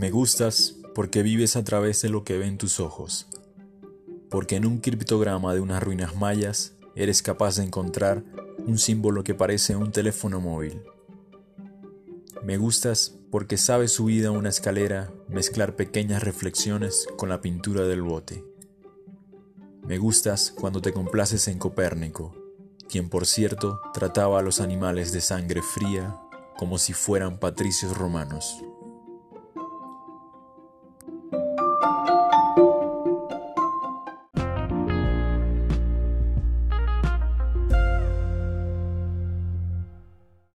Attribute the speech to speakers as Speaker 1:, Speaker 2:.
Speaker 1: Me gustas porque vives a través de lo que ven tus ojos, porque en un criptograma de unas ruinas mayas eres capaz de encontrar un símbolo que parece un teléfono móvil. Me gustas porque sabes subir a una escalera mezclar pequeñas reflexiones con la pintura del bote. Me gustas cuando te complaces en Copérnico, quien por cierto trataba a los animales de sangre fría como si fueran patricios romanos.